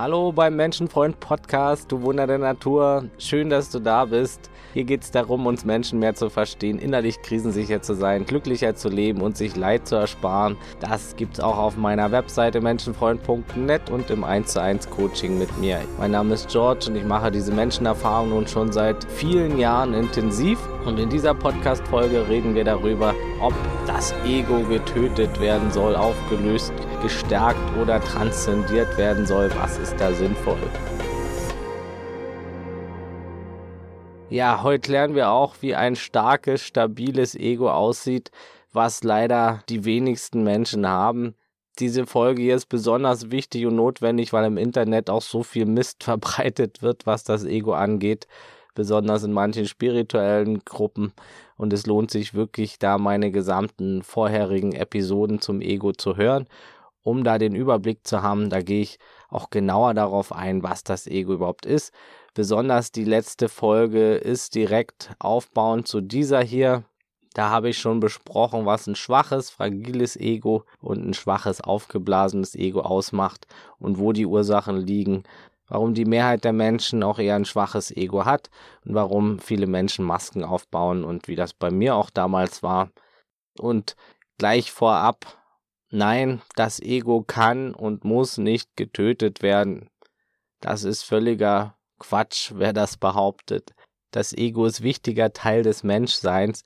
Hallo beim Menschenfreund Podcast, du Wunder der Natur. Schön, dass du da bist. Hier geht es darum, uns Menschen mehr zu verstehen, innerlich krisensicher zu sein, glücklicher zu leben und sich Leid zu ersparen. Das gibt es auch auf meiner Webseite menschenfreund.net und im 1 zu 1 Coaching mit mir. Mein Name ist George und ich mache diese Menschenerfahrung nun schon seit vielen Jahren intensiv. Und in dieser Podcast-Folge reden wir darüber, ob das Ego getötet werden soll, aufgelöst, gestärkt oder transzendiert werden soll. Was ist da sinnvoll? Ja, heute lernen wir auch, wie ein starkes, stabiles Ego aussieht, was leider die wenigsten Menschen haben. Diese Folge hier ist besonders wichtig und notwendig, weil im Internet auch so viel Mist verbreitet wird, was das Ego angeht, besonders in manchen spirituellen Gruppen. Und es lohnt sich wirklich, da meine gesamten vorherigen Episoden zum Ego zu hören, um da den Überblick zu haben. Da gehe ich auch genauer darauf ein, was das Ego überhaupt ist Besonders die letzte Folge ist direkt aufbauend zu dieser hier. Da habe ich schon besprochen, was ein schwaches, fragiles Ego und ein schwaches, aufgeblasenes Ego ausmacht und wo die Ursachen liegen, warum die Mehrheit der Menschen auch eher ein schwaches Ego hat und warum viele Menschen Masken aufbauen und wie das bei mir auch damals war. Und gleich vorab, nein, das Ego kann und muss nicht getötet werden. Das ist völliger Quatsch, wer das behauptet. Das Ego ist wichtiger Teil des Menschseins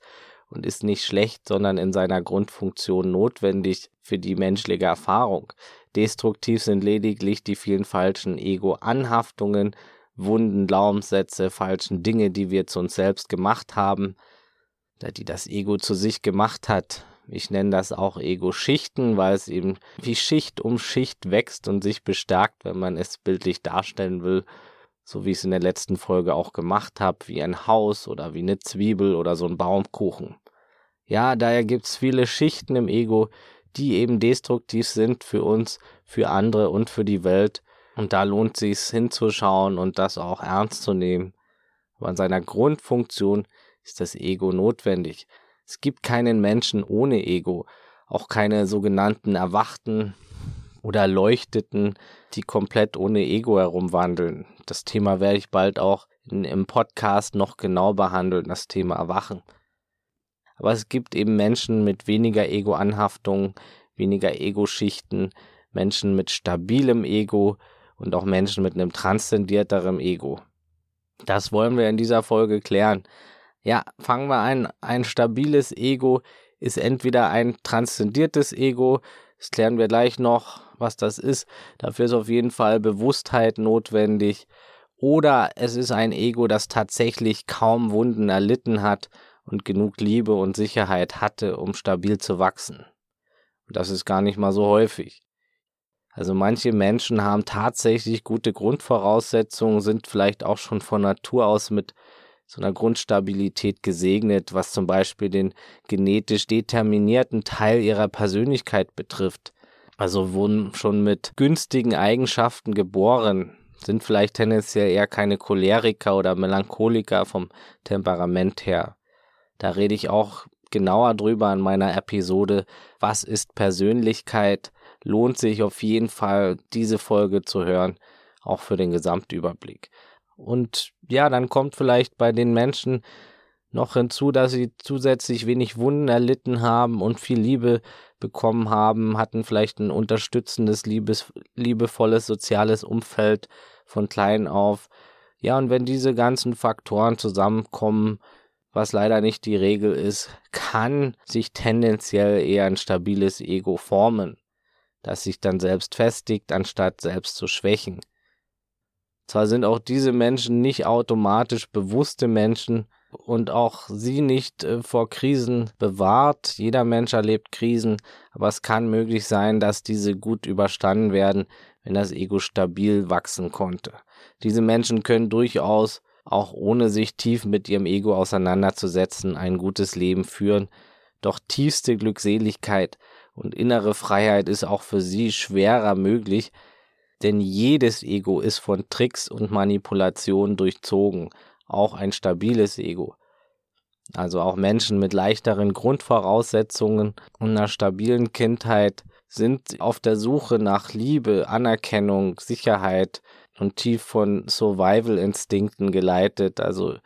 und ist nicht schlecht, sondern in seiner Grundfunktion notwendig für die menschliche Erfahrung. Destruktiv sind lediglich die vielen falschen Ego-Anhaftungen, Wunden, Glaubenssätze, falschen Dinge, die wir zu uns selbst gemacht haben, die das Ego zu sich gemacht hat. Ich nenne das auch Ego-Schichten, weil es eben wie Schicht um Schicht wächst und sich bestärkt, wenn man es bildlich darstellen will so wie ich es in der letzten Folge auch gemacht habe, wie ein Haus oder wie eine Zwiebel oder so ein Baumkuchen. Ja, daher gibt's viele Schichten im Ego, die eben destruktiv sind für uns, für andere und für die Welt. Und da lohnt sich's hinzuschauen und das auch ernst zu nehmen. Aber in seiner Grundfunktion ist das Ego notwendig. Es gibt keinen Menschen ohne Ego, auch keine sogenannten Erwachten oder Erleuchteten, die komplett ohne Ego herumwandeln. Das Thema werde ich bald auch in, im Podcast noch genau behandeln, das Thema Erwachen. Aber es gibt eben Menschen mit weniger Ego-Anhaftung, weniger Ego-Schichten, Menschen mit stabilem Ego und auch Menschen mit einem transzendierterem Ego. Das wollen wir in dieser Folge klären. Ja, fangen wir an. Ein stabiles Ego ist entweder ein transzendiertes Ego, das klären wir gleich noch, was das ist. Dafür ist auf jeden Fall Bewusstheit notwendig. Oder es ist ein Ego, das tatsächlich kaum Wunden erlitten hat und genug Liebe und Sicherheit hatte, um stabil zu wachsen. Und das ist gar nicht mal so häufig. Also manche Menschen haben tatsächlich gute Grundvoraussetzungen, sind vielleicht auch schon von Natur aus mit so einer Grundstabilität gesegnet, was zum Beispiel den genetisch determinierten Teil ihrer Persönlichkeit betrifft. Also wurden schon mit günstigen Eigenschaften geboren, sind vielleicht tendenziell eher keine Choleriker oder Melancholiker vom Temperament her. Da rede ich auch genauer drüber in meiner Episode, was ist Persönlichkeit, lohnt sich auf jeden Fall diese Folge zu hören, auch für den Gesamtüberblick. Und ja, dann kommt vielleicht bei den Menschen noch hinzu, dass sie zusätzlich wenig Wunden erlitten haben und viel Liebe bekommen haben, hatten vielleicht ein unterstützendes, liebes, liebevolles soziales Umfeld von klein auf. Ja, und wenn diese ganzen Faktoren zusammenkommen, was leider nicht die Regel ist, kann sich tendenziell eher ein stabiles Ego formen, das sich dann selbst festigt, anstatt selbst zu schwächen. Zwar sind auch diese Menschen nicht automatisch bewusste Menschen und auch sie nicht äh, vor Krisen bewahrt. Jeder Mensch erlebt Krisen, aber es kann möglich sein, dass diese gut überstanden werden, wenn das Ego stabil wachsen konnte. Diese Menschen können durchaus, auch ohne sich tief mit ihrem Ego auseinanderzusetzen, ein gutes Leben führen. Doch tiefste Glückseligkeit und innere Freiheit ist auch für sie schwerer möglich, denn jedes Ego ist von Tricks und Manipulationen durchzogen, auch ein stabiles Ego. Also auch Menschen mit leichteren Grundvoraussetzungen und einer stabilen Kindheit sind auf der Suche nach Liebe, Anerkennung, Sicherheit und tief von Survival-Instinkten geleitet, also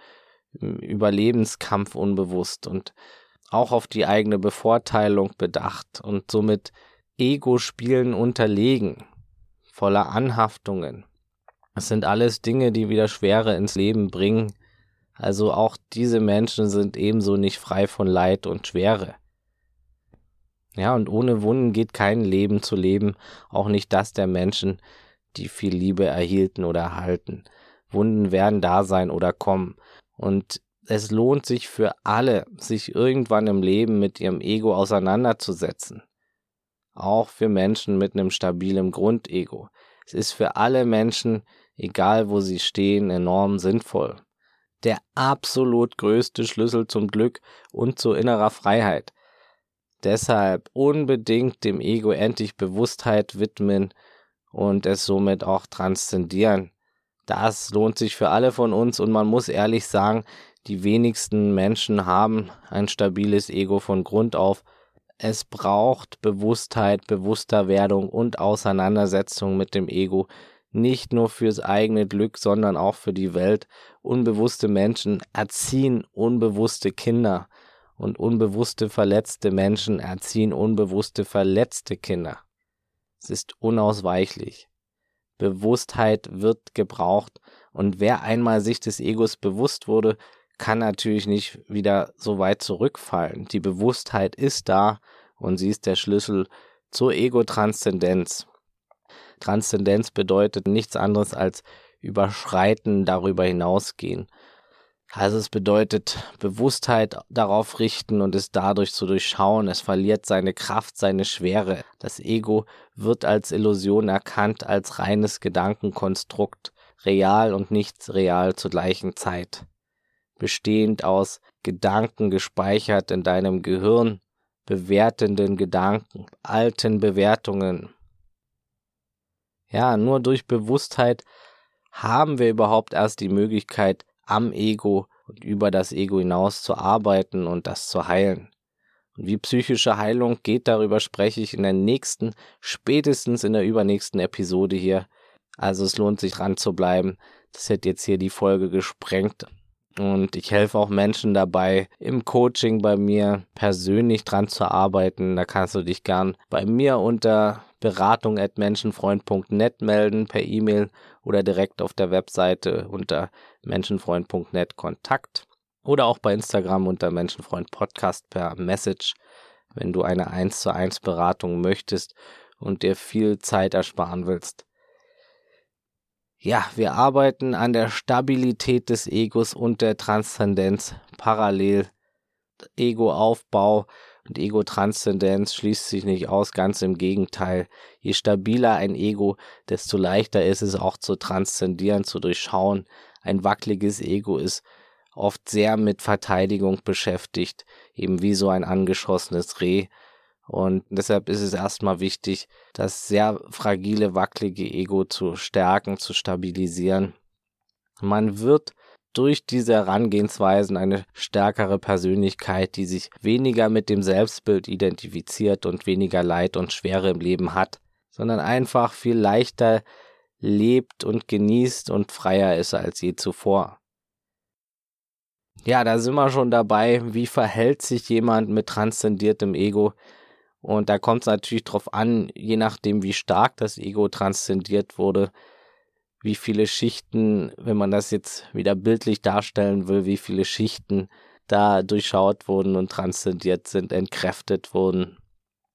Überlebenskampf unbewusst und auch auf die eigene Bevorteilung bedacht und somit Ego-Spielen unterlegen, voller Anhaftungen. Es sind alles Dinge, die wieder Schwere ins Leben bringen. Also auch diese Menschen sind ebenso nicht frei von Leid und Schwere. Ja, und ohne Wunden geht kein Leben zu leben, auch nicht das der Menschen, die viel Liebe erhielten oder erhalten. Wunden werden da sein oder kommen. Und es lohnt sich für alle, sich irgendwann im Leben mit ihrem Ego auseinanderzusetzen. Auch für Menschen mit einem stabilen Grundego. Es ist für alle Menschen, egal wo sie stehen, enorm sinnvoll. Der absolut größte Schlüssel zum Glück und zu innerer Freiheit. Deshalb unbedingt dem Ego endlich Bewusstheit widmen und es somit auch transzendieren. Das lohnt sich für alle von uns und man muss ehrlich sagen, die wenigsten Menschen haben ein stabiles Ego von Grund auf. Es braucht Bewusstheit, bewusster Werdung und Auseinandersetzung mit dem Ego, nicht nur fürs eigene Glück, sondern auch für die Welt. Unbewusste Menschen erziehen unbewusste Kinder und unbewusste verletzte Menschen erziehen unbewusste verletzte Kinder. Es ist unausweichlich. Bewusstheit wird gebraucht und wer einmal sich des Egos bewusst wurde, kann natürlich nicht wieder so weit zurückfallen. Die Bewusstheit ist da und sie ist der Schlüssel zur Ego-Transzendenz. Transzendenz bedeutet nichts anderes als überschreiten, darüber hinausgehen. Also es bedeutet Bewusstheit darauf richten und es dadurch zu durchschauen. Es verliert seine Kraft, seine Schwere. Das Ego wird als Illusion erkannt, als reines Gedankenkonstrukt, real und nicht real zur gleichen Zeit bestehend aus Gedanken gespeichert in deinem Gehirn, bewertenden Gedanken, alten Bewertungen. Ja, nur durch Bewusstheit haben wir überhaupt erst die Möglichkeit, am Ego und über das Ego hinaus zu arbeiten und das zu heilen. Und wie psychische Heilung geht, darüber spreche ich in der nächsten, spätestens in der übernächsten Episode hier. Also es lohnt sich dran zu bleiben. Das hätte jetzt hier die Folge gesprengt. Und ich helfe auch Menschen dabei, im Coaching bei mir persönlich dran zu arbeiten. Da kannst du dich gern bei mir unter beratung at menschenfreund.net melden per E-Mail oder direkt auf der Webseite unter menschenfreund.net Kontakt oder auch bei Instagram unter Menschenfreund Podcast per Message, wenn du eine 1 zu 1 Beratung möchtest und dir viel Zeit ersparen willst. Ja, wir arbeiten an der Stabilität des Egos und der Transzendenz parallel. Ego-Aufbau und Ego-Transzendenz schließt sich nicht aus, ganz im Gegenteil. Je stabiler ein Ego, desto leichter ist es auch zu transzendieren, zu durchschauen. Ein wackeliges Ego ist oft sehr mit Verteidigung beschäftigt, eben wie so ein angeschossenes Reh. Und deshalb ist es erstmal wichtig, das sehr fragile, wackelige Ego zu stärken, zu stabilisieren. Man wird durch diese Herangehensweisen eine stärkere Persönlichkeit, die sich weniger mit dem Selbstbild identifiziert und weniger Leid und Schwere im Leben hat, sondern einfach viel leichter lebt und genießt und freier ist als je zuvor. Ja, da sind wir schon dabei, wie verhält sich jemand mit transzendiertem Ego, und da kommt es natürlich drauf an, je nachdem, wie stark das Ego transzendiert wurde, wie viele Schichten, wenn man das jetzt wieder bildlich darstellen will, wie viele Schichten da durchschaut wurden und transzendiert sind, entkräftet wurden.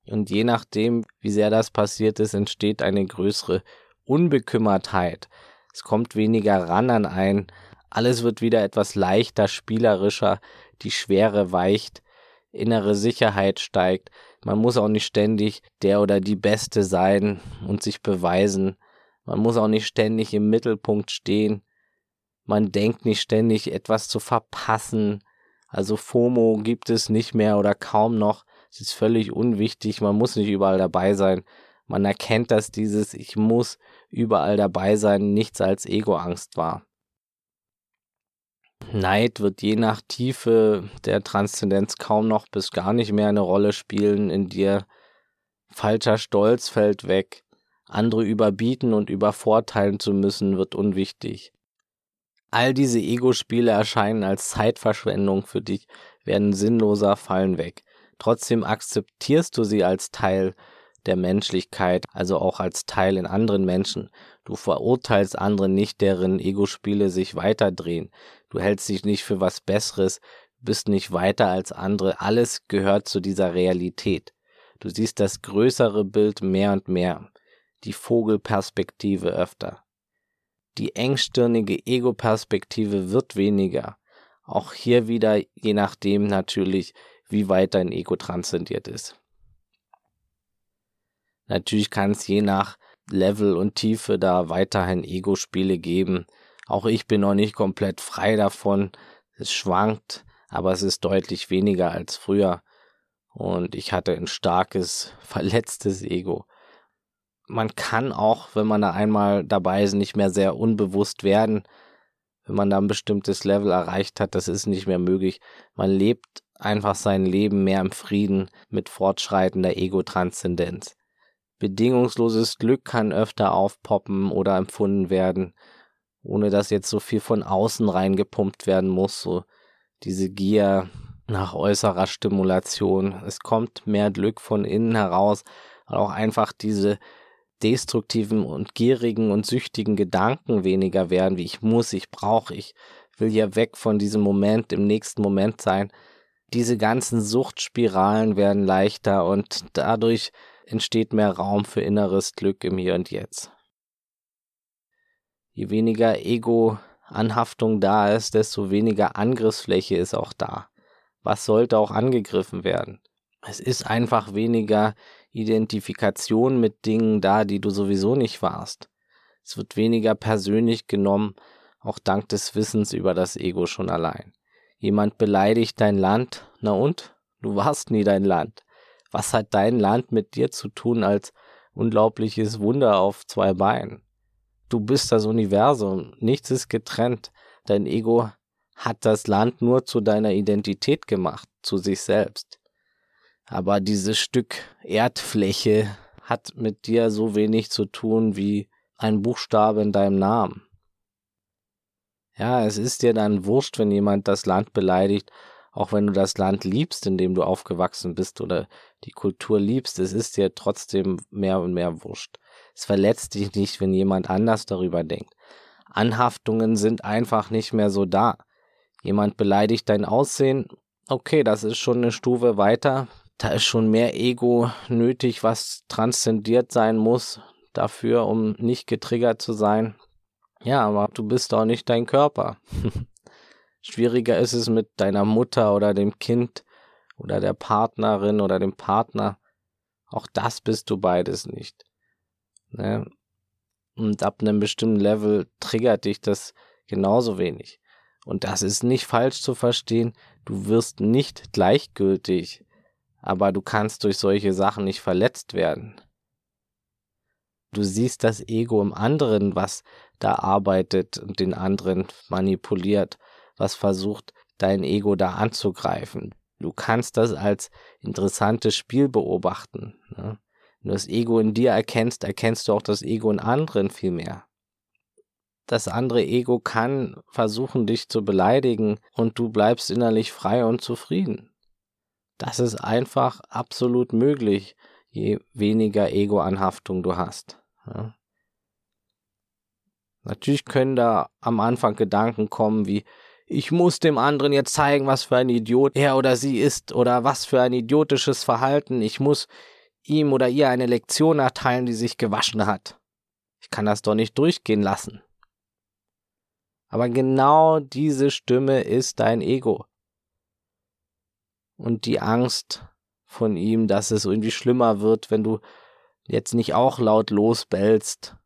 Und je nachdem, wie sehr das passiert ist, entsteht eine größere Unbekümmertheit. Es kommt weniger ran an ein, alles wird wieder etwas leichter, spielerischer, die Schwere weicht, innere Sicherheit steigt, man muss auch nicht ständig der oder die Beste sein und sich beweisen. Man muss auch nicht ständig im Mittelpunkt stehen. Man denkt nicht ständig etwas zu verpassen. Also FOMO gibt es nicht mehr oder kaum noch. Es ist völlig unwichtig. Man muss nicht überall dabei sein. Man erkennt, dass dieses Ich muss überall dabei sein nichts als Egoangst war. Neid wird je nach Tiefe der Transzendenz kaum noch bis gar nicht mehr eine Rolle spielen in dir. Falscher Stolz fällt weg. Andere überbieten und übervorteilen zu müssen, wird unwichtig. All diese Ego-Spiele erscheinen als Zeitverschwendung für dich, werden sinnloser, fallen weg. Trotzdem akzeptierst du sie als Teil der Menschlichkeit, also auch als Teil in anderen Menschen. Du verurteilst andere nicht, deren Ego-Spiele sich weiterdrehen. Du hältst dich nicht für was Besseres, bist nicht weiter als andere. Alles gehört zu dieser Realität. Du siehst das größere Bild mehr und mehr, die Vogelperspektive öfter. Die engstirnige Ego-Perspektive wird weniger. Auch hier wieder, je nachdem natürlich, wie weit dein Ego transzendiert ist. Natürlich kann es je nach Level und Tiefe da weiterhin Ego-Spiele geben. Auch ich bin noch nicht komplett frei davon. Es schwankt, aber es ist deutlich weniger als früher. Und ich hatte ein starkes, verletztes Ego. Man kann auch, wenn man da einmal dabei ist, nicht mehr sehr unbewusst werden. Wenn man da ein bestimmtes Level erreicht hat, das ist nicht mehr möglich. Man lebt einfach sein Leben mehr im Frieden mit fortschreitender Ego-Transzendenz. Bedingungsloses Glück kann öfter aufpoppen oder empfunden werden, ohne dass jetzt so viel von außen reingepumpt werden muss, so diese Gier nach äußerer Stimulation. Es kommt mehr Glück von innen heraus, weil auch einfach diese destruktiven und gierigen und süchtigen Gedanken weniger werden, wie ich muss, ich brauche, ich will ja weg von diesem Moment, im nächsten Moment sein. Diese ganzen Suchtspiralen werden leichter und dadurch entsteht mehr Raum für inneres Glück im Hier und Jetzt. Je weniger Ego-Anhaftung da ist, desto weniger Angriffsfläche ist auch da. Was sollte auch angegriffen werden? Es ist einfach weniger Identifikation mit Dingen da, die du sowieso nicht warst. Es wird weniger persönlich genommen, auch dank des Wissens über das Ego schon allein. Jemand beleidigt dein Land, na und? Du warst nie dein Land was hat dein Land mit dir zu tun als unglaubliches Wunder auf zwei Beinen? Du bist das Universum, nichts ist getrennt. Dein Ego hat das Land nur zu deiner Identität gemacht, zu sich selbst. Aber dieses Stück Erdfläche hat mit dir so wenig zu tun wie ein Buchstabe in deinem Namen. Ja, es ist dir dann wurscht, wenn jemand das Land beleidigt, auch wenn du das Land liebst, in dem du aufgewachsen bist oder die Kultur liebst, es ist dir trotzdem mehr und mehr wurscht. Es verletzt dich nicht, wenn jemand anders darüber denkt. Anhaftungen sind einfach nicht mehr so da. Jemand beleidigt dein Aussehen, okay, das ist schon eine Stufe weiter. Da ist schon mehr Ego nötig, was transzendiert sein muss dafür, um nicht getriggert zu sein. Ja, aber du bist doch nicht dein Körper. Schwieriger ist es mit deiner Mutter oder dem Kind oder der Partnerin oder dem Partner. Auch das bist du beides nicht. Ne? Und ab einem bestimmten Level triggert dich das genauso wenig. Und das ist nicht falsch zu verstehen. Du wirst nicht gleichgültig, aber du kannst durch solche Sachen nicht verletzt werden. Du siehst das Ego im anderen, was da arbeitet und den anderen manipuliert was versucht, dein Ego da anzugreifen. Du kannst das als interessantes Spiel beobachten. Ne? Wenn du das Ego in dir erkennst, erkennst du auch das Ego in anderen viel mehr. Das andere Ego kann versuchen, dich zu beleidigen und du bleibst innerlich frei und zufrieden. Das ist einfach absolut möglich, je weniger Ego-Anhaftung du hast. Ja? Natürlich können da am Anfang Gedanken kommen wie, ich muss dem anderen jetzt zeigen, was für ein Idiot er oder sie ist oder was für ein idiotisches Verhalten. Ich muss ihm oder ihr eine Lektion erteilen, die sich gewaschen hat. Ich kann das doch nicht durchgehen lassen. Aber genau diese Stimme ist dein Ego. Und die Angst von ihm, dass es irgendwie schlimmer wird, wenn du jetzt nicht auch laut losbellst.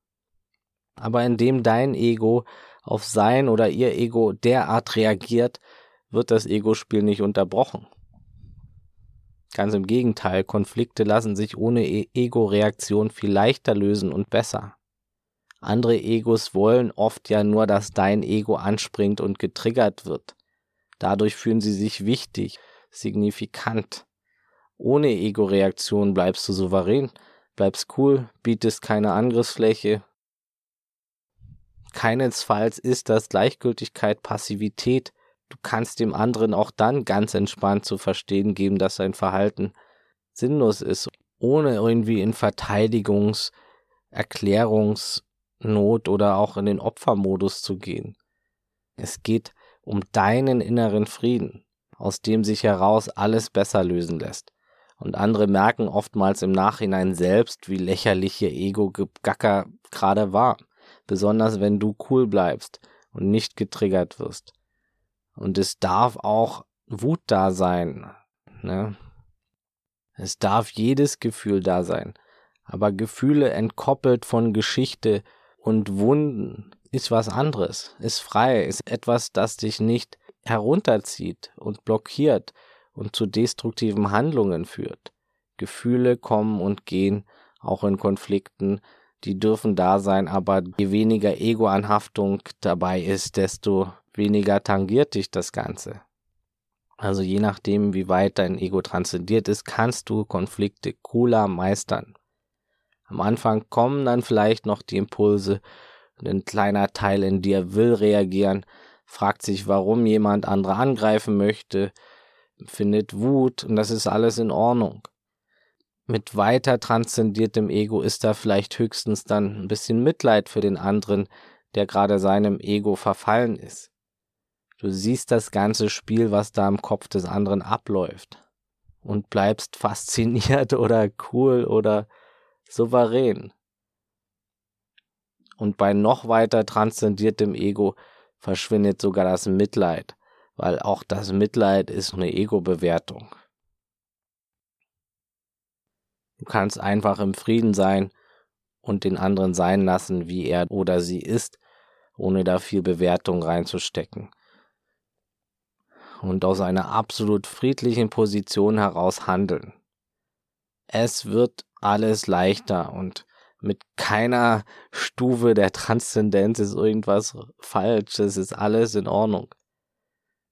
Aber indem dein Ego auf sein oder ihr Ego derart reagiert, wird das Ego-Spiel nicht unterbrochen. Ganz im Gegenteil, Konflikte lassen sich ohne e Ego-Reaktion viel leichter lösen und besser. Andere Egos wollen oft ja nur, dass dein Ego anspringt und getriggert wird. Dadurch fühlen sie sich wichtig, signifikant. Ohne Ego-Reaktion bleibst du souverän, bleibst cool, bietest keine Angriffsfläche. Keinesfalls ist das Gleichgültigkeit, Passivität. Du kannst dem anderen auch dann ganz entspannt zu verstehen geben, dass sein Verhalten sinnlos ist, ohne irgendwie in Verteidigungs-, Erklärungsnot oder auch in den Opfermodus zu gehen. Es geht um deinen inneren Frieden, aus dem sich heraus alles besser lösen lässt. Und andere merken oftmals im Nachhinein selbst, wie lächerlich ihr Ego-Gacker gerade war. Besonders wenn du cool bleibst und nicht getriggert wirst. Und es darf auch Wut da sein. Ne? Es darf jedes Gefühl da sein. Aber Gefühle entkoppelt von Geschichte und Wunden ist was anderes, ist frei, ist etwas, das dich nicht herunterzieht und blockiert und zu destruktiven Handlungen führt. Gefühle kommen und gehen, auch in Konflikten, die dürfen da sein, aber je weniger Ego-Anhaftung dabei ist, desto weniger tangiert dich das Ganze. Also je nachdem, wie weit dein Ego transzendiert ist, kannst du Konflikte cooler meistern. Am Anfang kommen dann vielleicht noch die Impulse, ein kleiner Teil in dir will reagieren, fragt sich, warum jemand andere angreifen möchte, findet Wut und das ist alles in Ordnung. Mit weiter transzendiertem Ego ist da vielleicht höchstens dann ein bisschen Mitleid für den anderen, der gerade seinem Ego verfallen ist. Du siehst das ganze Spiel, was da im Kopf des anderen abläuft und bleibst fasziniert oder cool oder souverän. Und bei noch weiter transzendiertem Ego verschwindet sogar das Mitleid, weil auch das Mitleid ist eine Ego-Bewertung. Du kannst einfach im Frieden sein und den anderen sein lassen, wie er oder sie ist, ohne da viel Bewertung reinzustecken. Und aus einer absolut friedlichen Position heraus handeln. Es wird alles leichter und mit keiner Stufe der Transzendenz ist irgendwas falsch, es ist alles in Ordnung.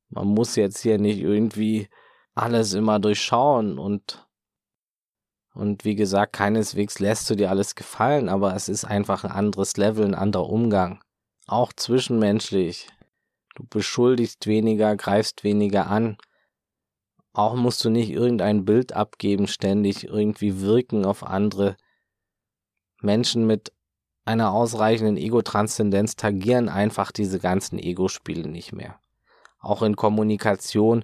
Man muss jetzt hier nicht irgendwie alles immer durchschauen und und wie gesagt, keineswegs lässt du dir alles gefallen, aber es ist einfach ein anderes Level, ein anderer Umgang. Auch zwischenmenschlich. Du beschuldigst weniger, greifst weniger an. Auch musst du nicht irgendein Bild abgeben, ständig irgendwie wirken auf andere. Menschen mit einer ausreichenden Ego-Transzendenz tagieren einfach diese ganzen Ego-Spiele nicht mehr. Auch in Kommunikation.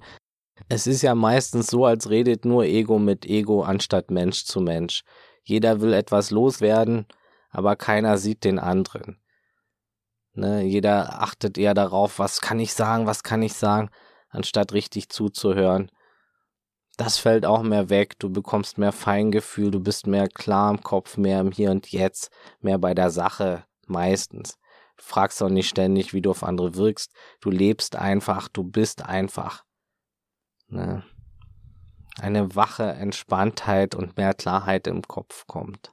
Es ist ja meistens so, als redet nur Ego mit Ego anstatt Mensch zu Mensch. Jeder will etwas loswerden, aber keiner sieht den anderen. Ne, jeder achtet eher darauf, was kann ich sagen, was kann ich sagen, anstatt richtig zuzuhören das fällt auch mehr weg. Du bekommst mehr Feingefühl, du bist mehr klar im Kopf, mehr im Hier und Jetzt, mehr bei der Sache meistens. Du fragst auch nicht ständig, wie du auf andere wirkst. Du lebst einfach, du bist einfach. Ne? Eine wache Entspanntheit und mehr Klarheit im Kopf kommt.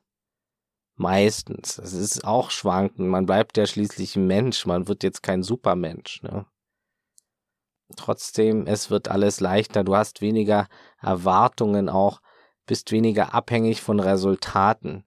Meistens. Es ist auch schwanken. Man bleibt ja schließlich ein Mensch. Man wird jetzt kein Supermensch. Ne? Trotzdem, es wird alles leichter. Du hast weniger Erwartungen auch, bist weniger abhängig von Resultaten.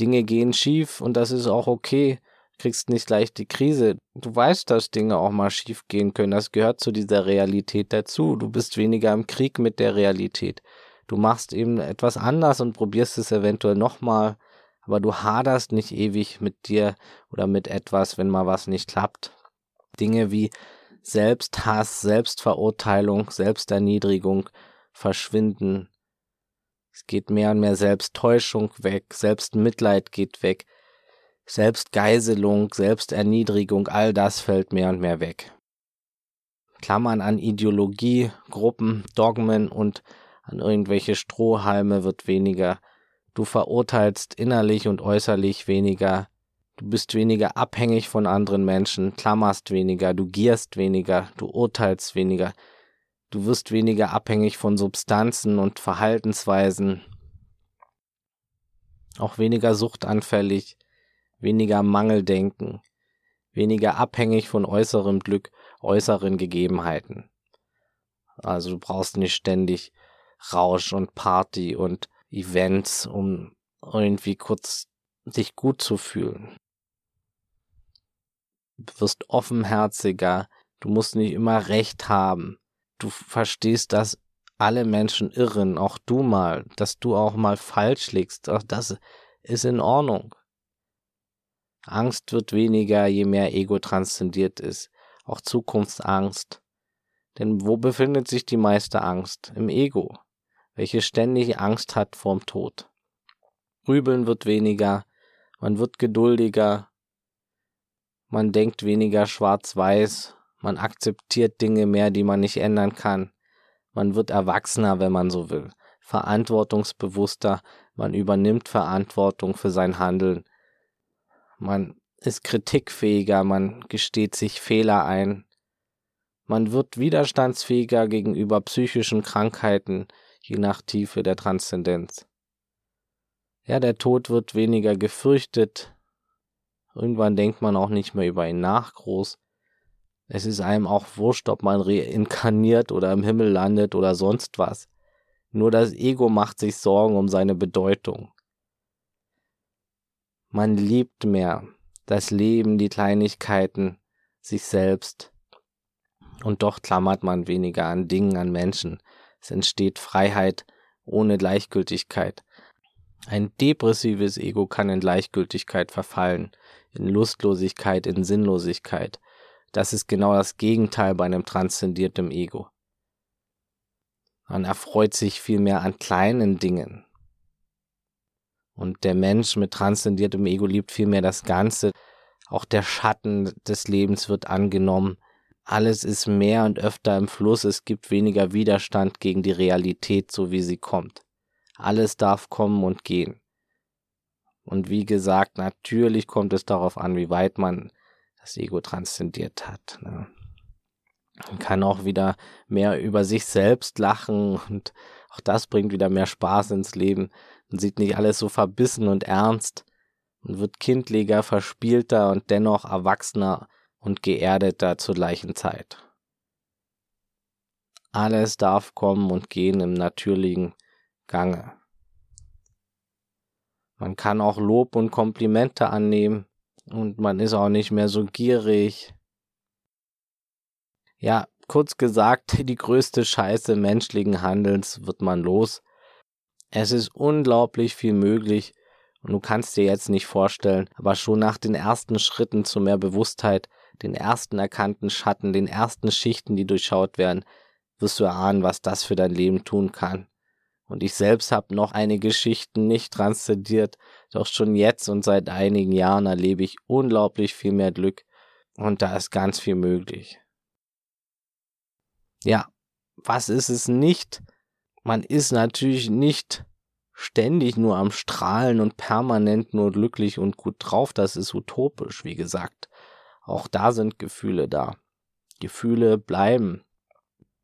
Dinge gehen schief und das ist auch okay. Kriegst nicht gleich die Krise. Du weißt, dass Dinge auch mal schief gehen können. Das gehört zu dieser Realität dazu. Du bist weniger im Krieg mit der Realität. Du machst eben etwas anders und probierst es eventuell nochmal. Aber du haderst nicht ewig mit dir oder mit etwas, wenn mal was nicht klappt. Dinge wie Selbsthass, Selbstverurteilung, Selbsterniedrigung verschwinden. Es geht mehr und mehr Selbsttäuschung weg, Selbstmitleid geht weg, Selbstgeiselung, Selbsterniedrigung, all das fällt mehr und mehr weg. Klammern an Ideologie, Gruppen, Dogmen und an irgendwelche Strohhalme wird weniger. Du verurteilst innerlich und äußerlich weniger. Du bist weniger abhängig von anderen Menschen, klammerst weniger, du gierst weniger, du urteilst weniger, du wirst weniger abhängig von Substanzen und Verhaltensweisen, auch weniger suchtanfällig, weniger Mangeldenken, weniger abhängig von äußerem Glück, äußeren Gegebenheiten. Also du brauchst nicht ständig Rausch und Party und Events, um irgendwie kurz sich gut zu fühlen. Du wirst offenherziger, du musst nicht immer recht haben. Du verstehst, dass alle Menschen irren, auch du mal, dass du auch mal falsch liegst, auch das ist in Ordnung. Angst wird weniger, je mehr Ego transzendiert ist, auch Zukunftsangst. Denn wo befindet sich die meiste Angst? Im Ego, welches ständig Angst hat vorm Tod. Grübeln wird weniger, man wird geduldiger, man denkt weniger schwarz-weiß, man akzeptiert Dinge mehr, die man nicht ändern kann, man wird erwachsener, wenn man so will, verantwortungsbewusster, man übernimmt Verantwortung für sein Handeln, man ist kritikfähiger, man gesteht sich Fehler ein, man wird widerstandsfähiger gegenüber psychischen Krankheiten, je nach Tiefe der Transzendenz. Ja, der Tod wird weniger gefürchtet. Irgendwann denkt man auch nicht mehr über ihn nach groß. Es ist einem auch wurscht, ob man reinkarniert oder im Himmel landet oder sonst was. Nur das Ego macht sich Sorgen um seine Bedeutung. Man liebt mehr das Leben, die Kleinigkeiten, sich selbst. Und doch klammert man weniger an Dingen, an Menschen. Es entsteht Freiheit ohne Gleichgültigkeit. Ein depressives Ego kann in Gleichgültigkeit verfallen, in Lustlosigkeit, in Sinnlosigkeit. Das ist genau das Gegenteil bei einem transzendiertem Ego. Man erfreut sich vielmehr an kleinen Dingen. Und der Mensch mit transzendiertem Ego liebt vielmehr das Ganze. Auch der Schatten des Lebens wird angenommen. Alles ist mehr und öfter im Fluss. Es gibt weniger Widerstand gegen die Realität, so wie sie kommt. Alles darf kommen und gehen. Und wie gesagt, natürlich kommt es darauf an, wie weit man das Ego transzendiert hat. Ne? Man kann auch wieder mehr über sich selbst lachen und auch das bringt wieder mehr Spaß ins Leben. Man sieht nicht alles so verbissen und ernst und wird kindlicher, verspielter und dennoch erwachsener und geerdeter zur gleichen Zeit. Alles darf kommen und gehen im natürlichen Gange. Man kann auch Lob und Komplimente annehmen und man ist auch nicht mehr so gierig. Ja, kurz gesagt, die größte Scheiße menschlichen Handelns wird man los. Es ist unglaublich viel möglich und du kannst dir jetzt nicht vorstellen, aber schon nach den ersten Schritten zu mehr Bewusstheit, den ersten erkannten Schatten, den ersten Schichten, die durchschaut werden, wirst du erahnen, was das für dein Leben tun kann. Und ich selbst habe noch einige Schichten nicht transzendiert, doch schon jetzt und seit einigen Jahren erlebe ich unglaublich viel mehr Glück und da ist ganz viel möglich. Ja, was ist es nicht? Man ist natürlich nicht ständig nur am Strahlen und permanent nur glücklich und gut drauf. Das ist utopisch, wie gesagt. Auch da sind Gefühle da. Gefühle bleiben.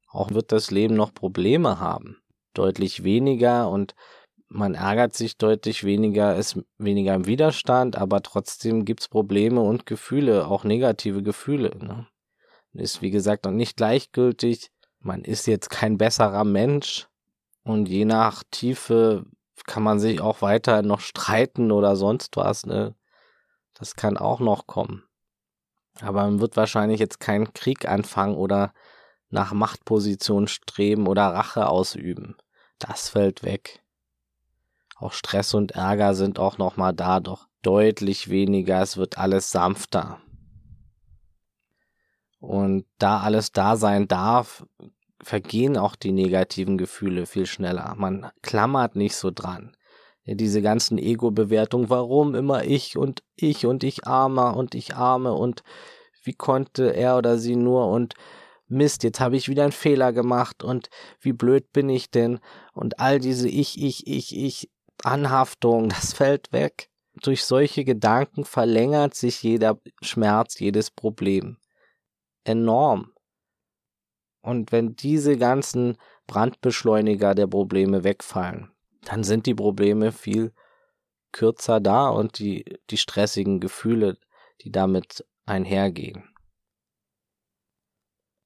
Auch wird das Leben noch Probleme haben deutlich weniger und man ärgert sich deutlich weniger, ist weniger im Widerstand, aber trotzdem gibt's Probleme und Gefühle, auch negative Gefühle. Ne? Ist wie gesagt noch nicht gleichgültig. Man ist jetzt kein besserer Mensch und je nach Tiefe kann man sich auch weiter noch streiten oder sonst was. Ne? Das kann auch noch kommen. Aber man wird wahrscheinlich jetzt keinen Krieg anfangen oder nach Machtposition streben oder Rache ausüben. Das fällt weg. Auch Stress und Ärger sind auch noch mal da, doch deutlich weniger. Es wird alles sanfter. Und da alles da sein darf, vergehen auch die negativen Gefühle viel schneller. Man klammert nicht so dran. Ja, diese ganzen Ego-Bewertungen, warum immer ich und ich und ich armer und ich arme und wie konnte er oder sie nur und Mist, jetzt habe ich wieder einen Fehler gemacht und wie blöd bin ich denn? Und all diese Ich, ich, ich, ich Anhaftung, das fällt weg. Durch solche Gedanken verlängert sich jeder Schmerz, jedes Problem. Enorm. Und wenn diese ganzen Brandbeschleuniger der Probleme wegfallen, dann sind die Probleme viel kürzer da und die, die stressigen Gefühle, die damit einhergehen.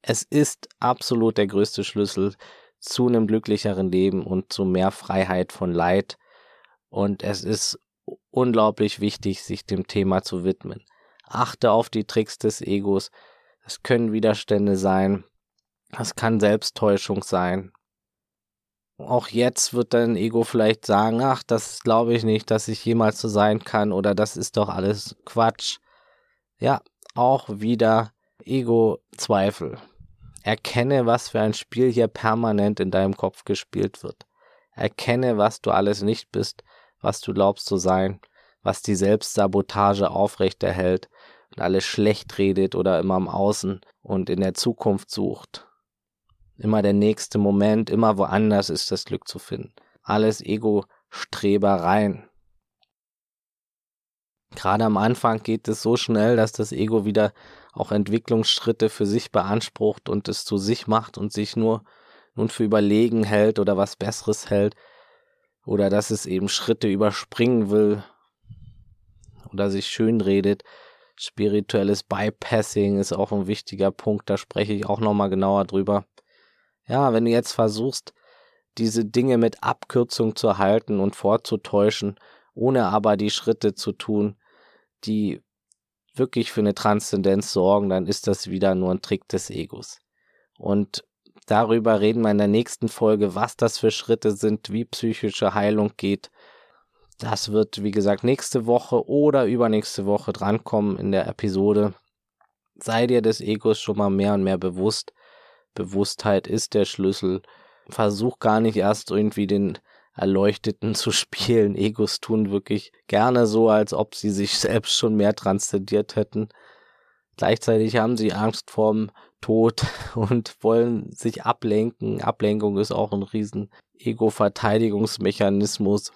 Es ist absolut der größte Schlüssel zu einem glücklicheren Leben und zu mehr Freiheit von Leid. Und es ist unglaublich wichtig, sich dem Thema zu widmen. Achte auf die Tricks des Egos. Es können Widerstände sein. Es kann Selbsttäuschung sein. Auch jetzt wird dein Ego vielleicht sagen, ach, das glaube ich nicht, dass ich jemals so sein kann oder das ist doch alles Quatsch. Ja, auch wieder Ego-Zweifel. Erkenne, was für ein Spiel hier permanent in deinem Kopf gespielt wird. Erkenne, was du alles nicht bist, was du glaubst zu sein, was die Selbstsabotage aufrechterhält und alles schlecht redet oder immer im Außen und in der Zukunft sucht. Immer der nächste Moment, immer woanders ist das Glück zu finden. Alles Ego-Strebereien. Gerade am Anfang geht es so schnell, dass das Ego wieder auch Entwicklungsschritte für sich beansprucht und es zu sich macht und sich nur nun für überlegen hält oder was Besseres hält oder dass es eben Schritte überspringen will oder sich schön redet. Spirituelles Bypassing ist auch ein wichtiger Punkt, da spreche ich auch nochmal genauer drüber. Ja, wenn du jetzt versuchst, diese Dinge mit Abkürzung zu halten und vorzutäuschen, ohne aber die Schritte zu tun, die wirklich für eine Transzendenz sorgen, dann ist das wieder nur ein Trick des Egos. Und darüber reden wir in der nächsten Folge, was das für Schritte sind, wie psychische Heilung geht. Das wird, wie gesagt, nächste Woche oder übernächste Woche drankommen in der Episode. Sei dir des Egos schon mal mehr und mehr bewusst. Bewusstheit ist der Schlüssel. Versuch gar nicht erst irgendwie den Erleuchteten zu spielen. Egos tun wirklich gerne so, als ob sie sich selbst schon mehr transzendiert hätten. Gleichzeitig haben sie Angst vorm Tod und wollen sich ablenken. Ablenkung ist auch ein riesen Ego-Verteidigungsmechanismus.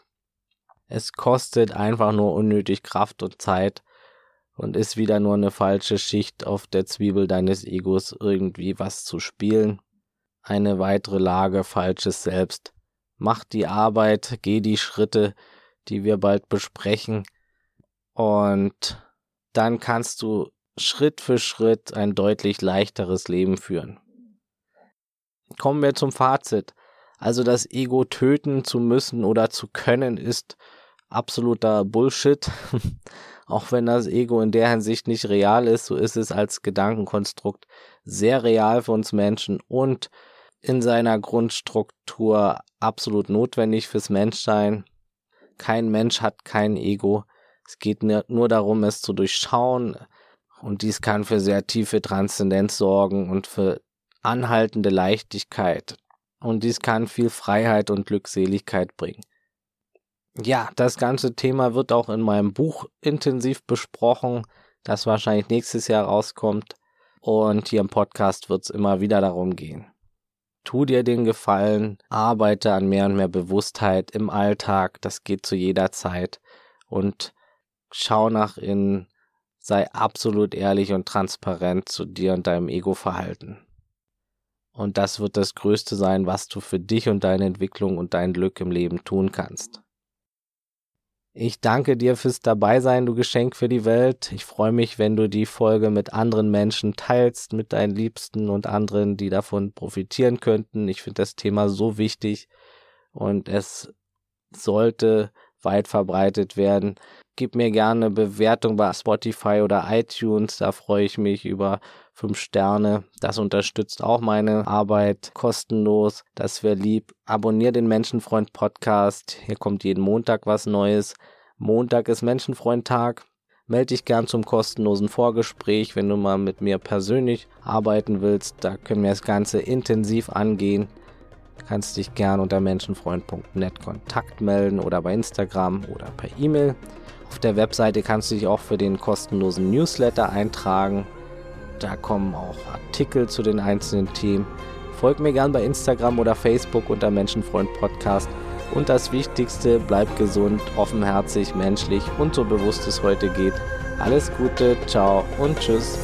Es kostet einfach nur unnötig Kraft und Zeit und ist wieder nur eine falsche Schicht auf der Zwiebel deines Egos, irgendwie was zu spielen. Eine weitere Lage falsches Selbst mach die Arbeit, geh die Schritte, die wir bald besprechen. Und dann kannst du Schritt für Schritt ein deutlich leichteres Leben führen. Kommen wir zum Fazit. Also das Ego töten zu müssen oder zu können ist absoluter Bullshit. Auch wenn das Ego in der Hinsicht nicht real ist, so ist es als Gedankenkonstrukt sehr real für uns Menschen und in seiner Grundstruktur absolut notwendig fürs Menschsein. Kein Mensch hat kein Ego. Es geht nur darum, es zu durchschauen. Und dies kann für sehr tiefe Transzendenz sorgen und für anhaltende Leichtigkeit. Und dies kann viel Freiheit und Glückseligkeit bringen. Ja, das ganze Thema wird auch in meinem Buch intensiv besprochen, das wahrscheinlich nächstes Jahr rauskommt. Und hier im Podcast wird es immer wieder darum gehen. Tu dir den Gefallen, arbeite an mehr und mehr Bewusstheit im Alltag, das geht zu jeder Zeit und schau nach innen, sei absolut ehrlich und transparent zu dir und deinem Ego-Verhalten. Und das wird das Größte sein, was du für dich und deine Entwicklung und dein Glück im Leben tun kannst. Ich danke dir fürs Dabeisein, du Geschenk für die Welt. Ich freue mich, wenn du die Folge mit anderen Menschen teilst, mit deinen Liebsten und anderen, die davon profitieren könnten. Ich finde das Thema so wichtig und es sollte weit verbreitet werden. Gib mir gerne Bewertung bei Spotify oder iTunes, da freue ich mich über fünf Sterne. Das unterstützt auch meine Arbeit kostenlos. Das wäre lieb. Abonnier den Menschenfreund Podcast. Hier kommt jeden Montag was Neues. Montag ist Menschenfreund-Tag. Melde dich gern zum kostenlosen Vorgespräch, wenn du mal mit mir persönlich arbeiten willst. Da können wir das Ganze intensiv angehen. Du kannst dich gern unter menschenfreund.net Kontakt melden oder bei Instagram oder per E-Mail. Auf der Webseite kannst du dich auch für den kostenlosen Newsletter eintragen. Da kommen auch Artikel zu den einzelnen Themen. Folg mir gern bei Instagram oder Facebook unter Menschenfreund Podcast. Und das Wichtigste, bleib gesund, offenherzig, menschlich und so bewusst es heute geht. Alles Gute, ciao und tschüss.